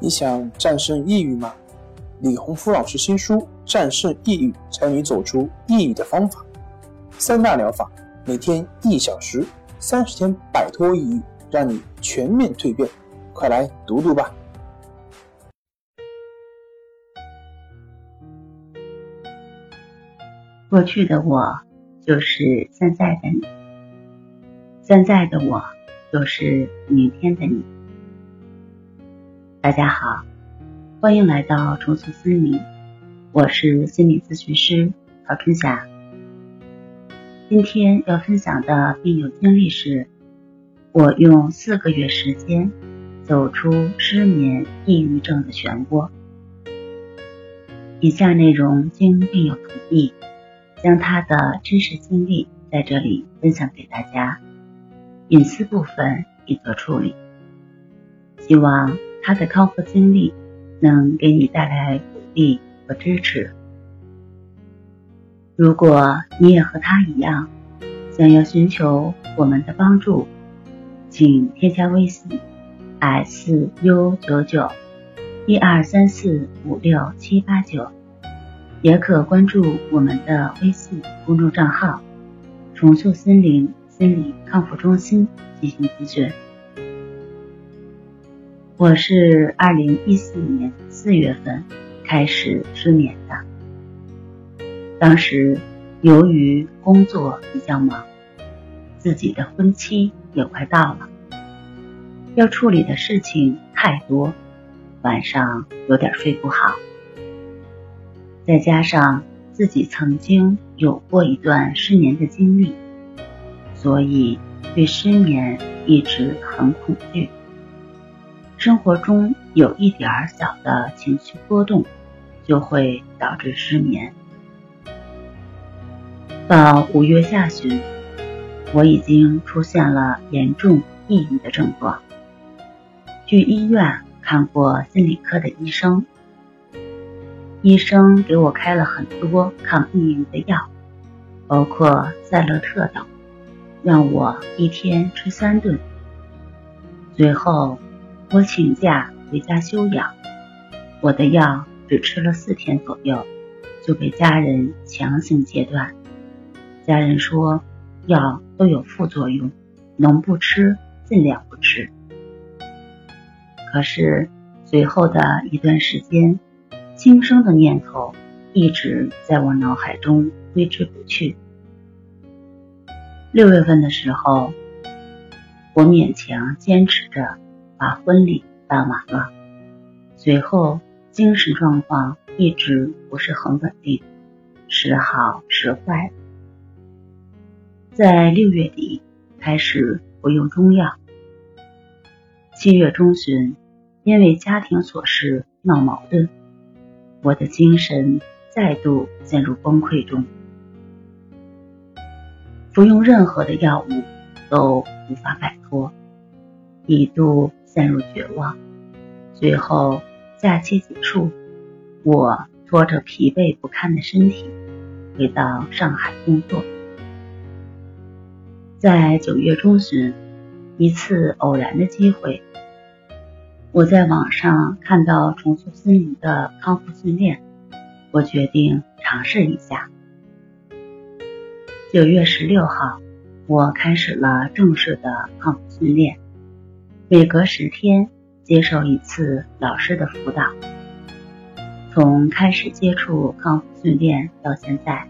你想战胜抑郁吗？李洪福老师新书《战胜抑郁，教你走出抑郁的方法》，三大疗法，每天一小时，三十天摆脱抑郁，让你全面蜕变。快来读读吧！过去的我就是现在的你，现在的我就是明天的你。大家好，欢迎来到重塑心灵，我是心理咨询师曹春霞。今天要分享的病友经历是：我用四个月时间走出失眠、抑郁症的漩涡。以下内容经病友同意，将他的真实经历在这里分享给大家，隐私部分已做处理。希望。他的康复经历能给你带来鼓励和支持。如果你也和他一样，想要寻求我们的帮助，请添加微信 s u 九九一二三四五六七八九，也可关注我们的微信公众账号“重塑心灵心理康复中心”进行咨询。我是二零一四年四月份开始失眠的，当时由于工作比较忙，自己的婚期也快到了，要处理的事情太多，晚上有点睡不好，再加上自己曾经有过一段失眠的经历，所以对失眠一直很恐惧。生活中有一点儿小的情绪波动，就会导致失眠。到五月下旬，我已经出现了严重抑郁的症状，去医院看过心理科的医生，医生给我开了很多抗抑郁的药，包括赛乐特等，让我一天吃三顿，最后。我请假回家休养，我的药只吃了四天左右，就被家人强行戒断。家人说药都有副作用，能不吃尽量不吃。可是随后的一段时间，轻生的念头一直在我脑海中挥之不去。六月份的时候，我勉强坚持着。把婚礼办完了，随后精神状况一直不是很稳定，时好时坏。在六月底开始服用中药，七月中旬因为家庭琐事闹矛盾，我的精神再度陷入崩溃中，服用任何的药物都无法摆脱，一度。陷入绝望，最后假期结束，我拖着疲惫不堪的身体回到上海工作。在九月中旬，一次偶然的机会，我在网上看到重塑心灵的康复训练，我决定尝试一下。九月十六号，我开始了正式的康复训练。每隔十天接受一次老师的辅导。从开始接触康复训练到现在，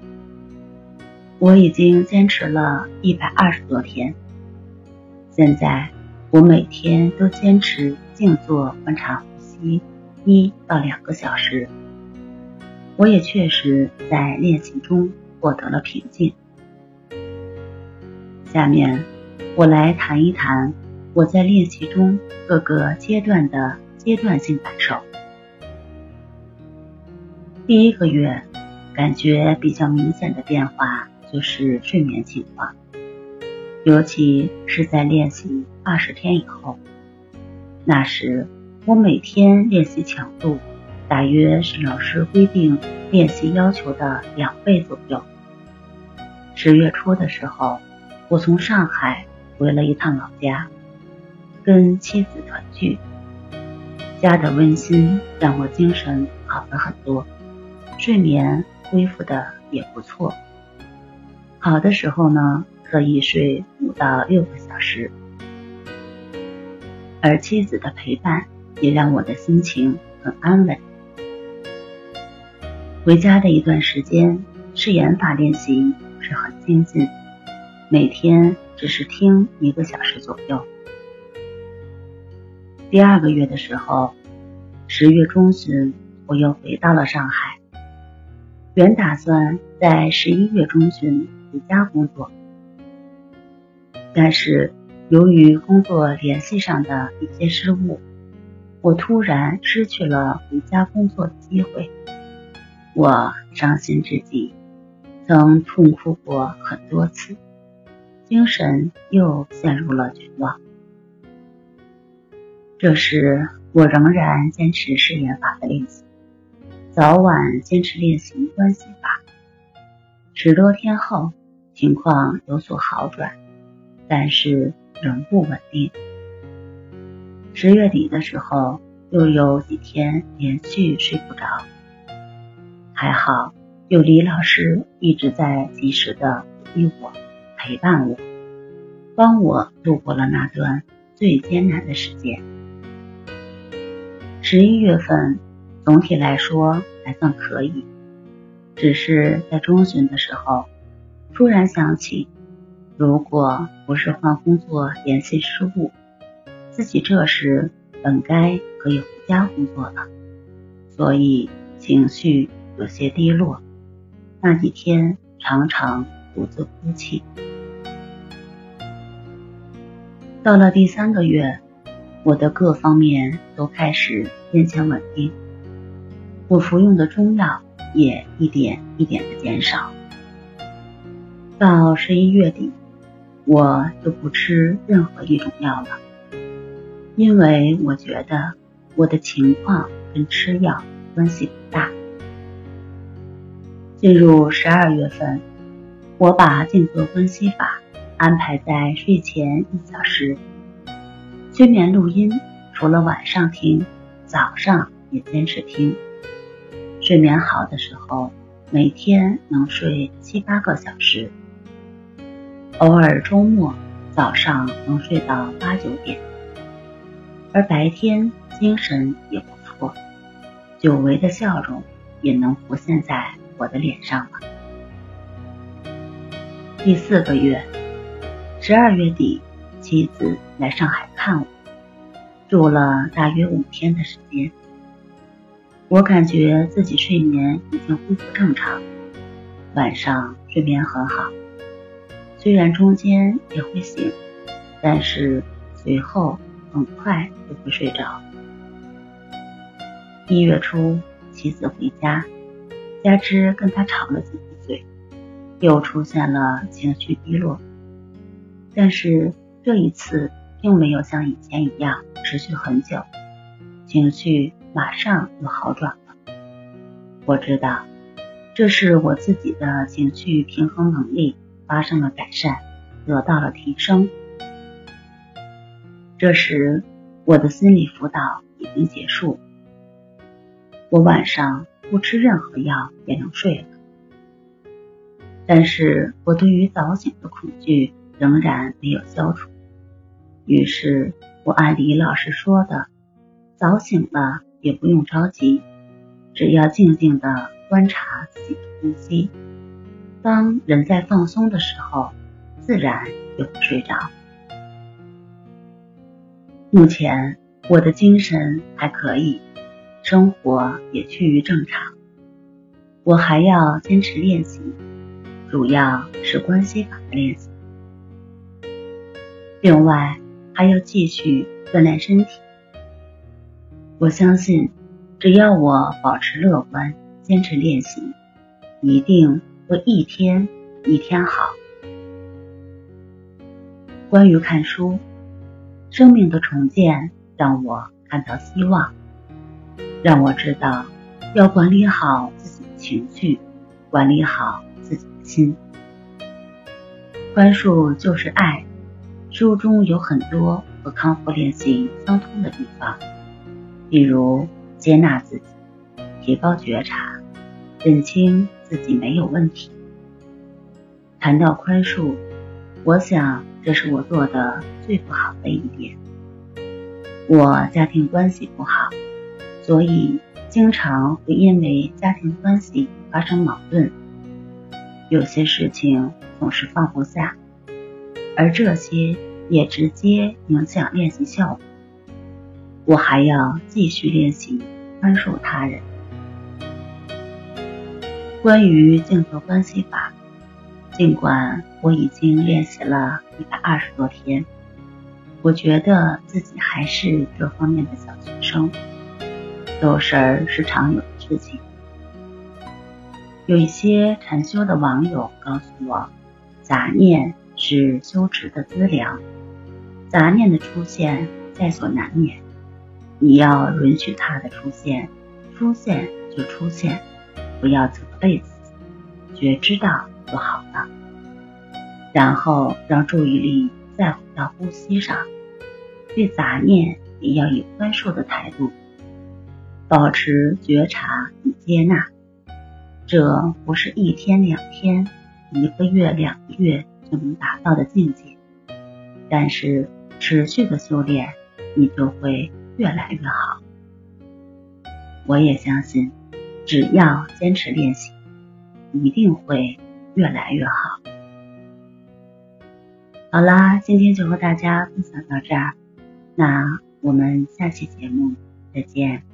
我已经坚持了一百二十多天。现在我每天都坚持静坐观察呼吸一到两个小时。我也确实在练习中获得了平静。下面我来谈一谈。我在练习中各个阶段的阶段性感受。第一个月，感觉比较明显的变化就是睡眠情况，尤其是在练习二十天以后。那时我每天练习强度大约是老师规定练习要求的两倍左右。十月初的时候，我从上海回了一趟老家。跟妻子团聚，家的温馨让我精神好了很多，睡眠恢复的也不错。好的时候呢，可以睡五到六个小时。而妻子的陪伴也让我的心情很安稳。回家的一段时间，试演法练习是很精进，每天只是听一个小时左右。第二个月的时候，十月中旬我又回到了上海，原打算在十一月中旬回家工作，但是。由于工作联系上的一些失误，我突然失去了回家工作的机会。我伤心至极，曾痛哭过很多次，精神又陷入了绝望。这时，我仍然坚持试验法的练习，早晚坚持练习关系法。十多天后，情况有所好转，但是。仍不稳定。十月底的时候，又有几天连续睡不着。还好有李老师一直在及时的鼓励我、陪伴我，帮我度过了那段最艰难的时间。十一月份总体来说还算可以，只是在中旬的时候，突然想起。如果不是换工作联系失误，自己这时本该可以回家工作了，所以情绪有些低落。那几天常常独自哭泣。到了第三个月，我的各方面都开始渐渐稳定，我服用的中药也一点一点的减少。到十一月底。我就不吃任何一种药了，因为我觉得我的情况跟吃药关系不大。进入十二月份，我把静坐分析法安排在睡前一小时，催眠录音除了晚上听，早上也坚持听。睡眠好的时候，每天能睡七八个小时。偶尔周末早上能睡到八九点，而白天精神也不错，久违的笑容也能浮现在我的脸上了。第四个月，十二月底，妻子来上海，住了大约五天的时间。我感觉自己睡眠已经恢复正常，晚上睡眠很好。虽然中间也会醒，但是随后很快就会睡着。一月初，妻子回家，加之跟他吵了几嘴，又出现了情绪低落。但是这一次并没有像以前一样持续很久，情绪马上又好转了。我知道，这是我自己的情绪平衡能力。发生了改善，得到了提升。这时，我的心理辅导已经结束，我晚上不吃任何药也能睡了。但是我对于早醒的恐惧仍然没有消除。于是，我按李老师说的，早醒了也不用着急，只要静静的观察自己的呼吸。当人在放松的时候，自然就会睡着。目前我的精神还可以，生活也趋于正常。我还要坚持练习，主要是关系法的练习。另外还要继续锻炼身体。我相信，只要我保持乐观，坚持练习，一定。会一天一天好。关于看书，生命的重建让我看到希望，让我知道要管理好自己的情绪，管理好自己的心。宽恕就是爱，书中有很多和康复练习相通的地方，比如接纳自己，提高觉察，认清自己没有问题。谈到宽恕，我想这是我做的最不好的一点。我家庭关系不好，所以经常会因为家庭关系发生矛盾，有些事情总是放不下，而这些也直接影响练习效果。我还要继续练习宽恕他人。关于镜头关系法，尽管我已经练习了一百二十多天，我觉得自己还是这方面的小学生，走神儿是常有的事情。有一些禅修的网友告诉我，杂念是修持的资粮，杂念的出现在所难免。你要允许它的出现，出现就出现，不要责备自己，觉知到就好了。然后让注意力再回到呼吸上，对杂念也要以宽恕的态度，保持觉察与接纳。这不是一天两天、一个月两个月就能达到的境界，但是持续的修炼，你就会。越来越好，我也相信，只要坚持练习，一定会越来越好。好啦，今天就和大家分享到这儿，那我们下期节目再见。